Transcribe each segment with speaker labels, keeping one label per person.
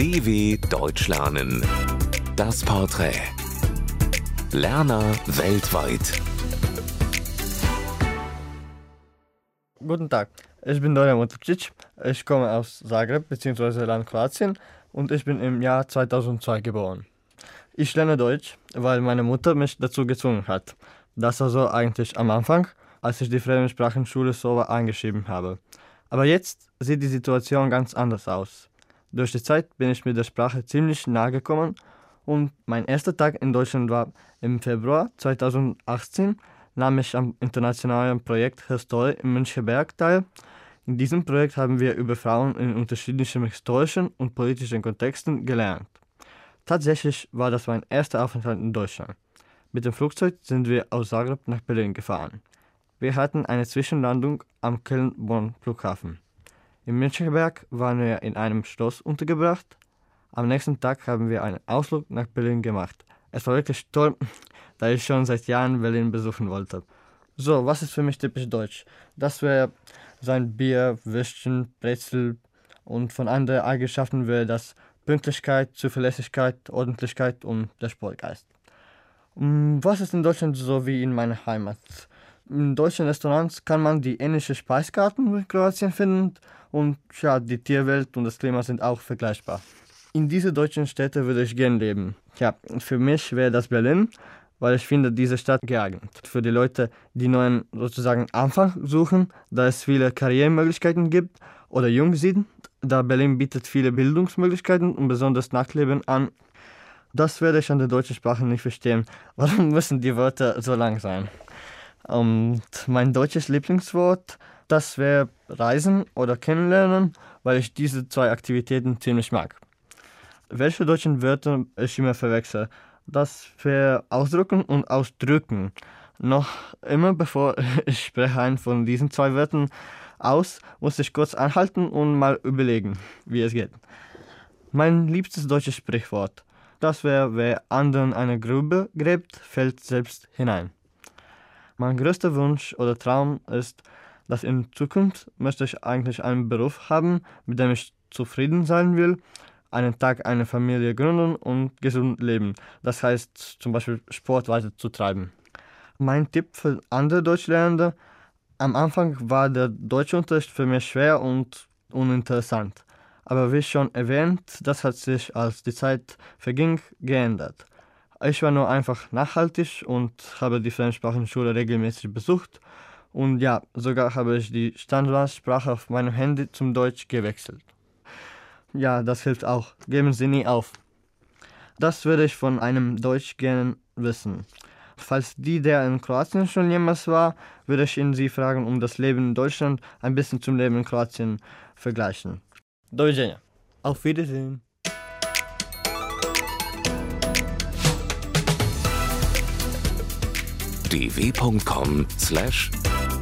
Speaker 1: DW Deutsch lernen. Das Porträt. Lerner weltweit.
Speaker 2: Guten Tag, ich bin Dorian Motocic. Ich komme aus Zagreb bzw. Land Kroatien und ich bin im Jahr 2002 geboren. Ich lerne Deutsch, weil meine Mutter mich dazu gezwungen hat. Das war so eigentlich am Anfang, als ich die Fremdsprachenschule so eingeschrieben habe. Aber jetzt sieht die Situation ganz anders aus. Durch die Zeit bin ich mit der Sprache ziemlich nahe gekommen und mein erster Tag in Deutschland war im Februar 2018 nahm ich am internationalen Projekt Historie in Müncheberg teil. In diesem Projekt haben wir über Frauen in unterschiedlichen historischen und politischen Kontexten gelernt. Tatsächlich war das mein erster Aufenthalt in Deutschland. Mit dem Flugzeug sind wir aus Zagreb nach Berlin gefahren. Wir hatten eine Zwischenlandung am Köln-Bonn-Flughafen. In Müncheberg waren wir in einem Schloss untergebracht. Am nächsten Tag haben wir einen Ausflug nach Berlin gemacht. Es war wirklich toll, da ich schon seit Jahren Berlin besuchen wollte. So, was ist für mich typisch deutsch? Das wäre sein Bier, Würstchen, Brezel und von anderen Eigenschaften wäre das Pünktlichkeit, Zuverlässigkeit, Ordentlichkeit und der Sportgeist. Was ist in Deutschland so wie in meiner Heimat? in deutschen Restaurants kann man die ähnliche Speiskarten wie Kroatien finden und ja, die Tierwelt und das Klima sind auch vergleichbar. In diese deutschen Städte würde ich gern leben. Ja, für mich wäre das Berlin, weil ich finde diese Stadt geeignet. Für die Leute, die neuen sozusagen Anfang suchen, da es viele Karrieremöglichkeiten gibt oder jung sind, da Berlin bietet viele Bildungsmöglichkeiten und besonders Nachtleben an. Das werde ich an der deutschen Sprache nicht verstehen. Warum müssen die Wörter so lang sein? Und mein deutsches Lieblingswort, das wäre Reisen oder Kennenlernen, weil ich diese zwei Aktivitäten ziemlich mag. Welche deutschen Wörter ich immer verwechsel? Das wäre Ausdrücken und Ausdrücken. Noch immer bevor ich spreche einen von diesen zwei Wörtern aus, muss ich kurz anhalten und mal überlegen, wie es geht. Mein liebstes deutsches Sprichwort, das wäre, wer anderen eine Grube gräbt, fällt selbst hinein. Mein größter Wunsch oder Traum ist, dass in Zukunft möchte ich eigentlich einen Beruf haben, mit dem ich zufrieden sein will, einen Tag eine Familie gründen und gesund leben. Das heißt zum Beispiel Sport weiter zu treiben. Mein Tipp für andere Deutschlernende, am Anfang war der Deutschunterricht für mich schwer und uninteressant. Aber wie schon erwähnt, das hat sich, als die Zeit verging, geändert. Ich war nur einfach nachhaltig und habe die Fremdsprachenschule regelmäßig besucht. Und ja, sogar habe ich die Standardsprache auf meinem Handy zum Deutsch gewechselt. Ja, das hilft auch. Geben Sie nie auf. Das würde ich von einem Deutsch gerne wissen. Falls die, der in Kroatien schon jemals war, würde ich ihn Sie fragen, um das Leben in Deutschland ein bisschen zum Leben in Kroatien vergleichen. Do widzenia. Auf Wiedersehen.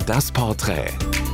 Speaker 1: dw.com/das Porträt